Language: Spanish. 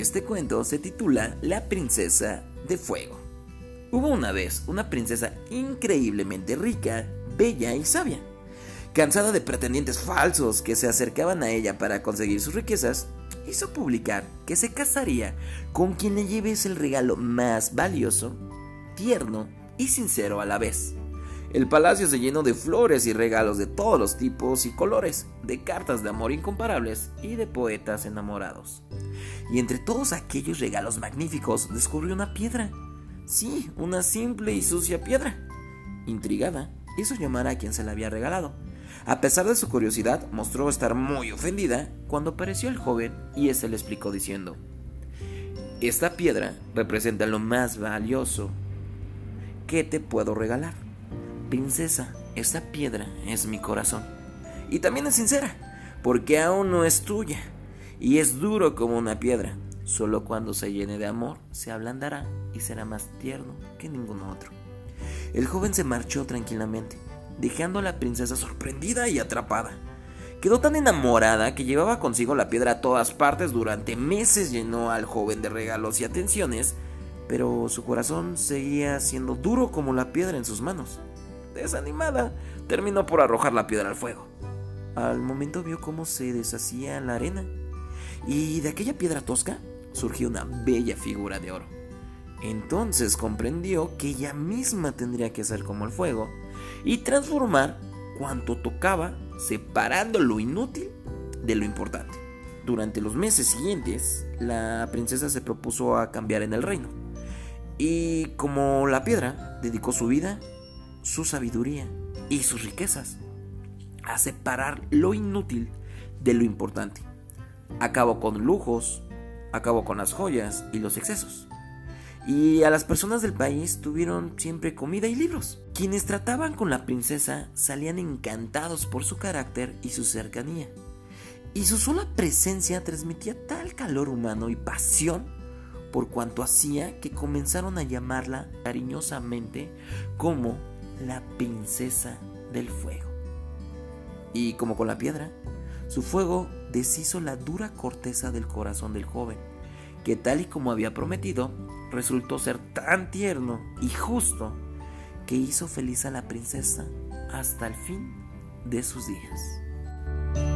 Este cuento se titula La princesa de fuego. Hubo una vez una princesa increíblemente rica, bella y sabia. Cansada de pretendientes falsos que se acercaban a ella para conseguir sus riquezas, hizo publicar que se casaría con quien le lleves el regalo más valioso, tierno y sincero a la vez. El palacio se llenó de flores y regalos de todos los tipos y colores, de cartas de amor incomparables y de poetas enamorados. Y entre todos aquellos regalos magníficos descubrió una piedra. Sí, una simple y sucia piedra. Intrigada, hizo llamar a quien se la había regalado. A pesar de su curiosidad, mostró estar muy ofendida cuando apareció el joven y éste le explicó diciendo, Esta piedra representa lo más valioso que te puedo regalar. Princesa, esta piedra es mi corazón. Y también es sincera, porque aún no es tuya, y es duro como una piedra. Solo cuando se llene de amor se ablandará y será más tierno que ningún otro. El joven se marchó tranquilamente, dejando a la princesa sorprendida y atrapada. Quedó tan enamorada que llevaba consigo la piedra a todas partes durante meses, llenó al joven de regalos y atenciones, pero su corazón seguía siendo duro como la piedra en sus manos desanimada, terminó por arrojar la piedra al fuego. Al momento vio cómo se deshacía la arena y de aquella piedra tosca surgió una bella figura de oro. Entonces comprendió que ella misma tendría que ser como el fuego y transformar cuanto tocaba, separando lo inútil de lo importante. Durante los meses siguientes, la princesa se propuso a cambiar en el reino. Y como la piedra, dedicó su vida su sabiduría y sus riquezas, a separar lo inútil de lo importante. Acabó con lujos, acabó con las joyas y los excesos. Y a las personas del país tuvieron siempre comida y libros. Quienes trataban con la princesa salían encantados por su carácter y su cercanía. Y su sola presencia transmitía tal calor humano y pasión por cuanto hacía que comenzaron a llamarla cariñosamente como la princesa del fuego. Y como con la piedra, su fuego deshizo la dura corteza del corazón del joven, que tal y como había prometido, resultó ser tan tierno y justo que hizo feliz a la princesa hasta el fin de sus días.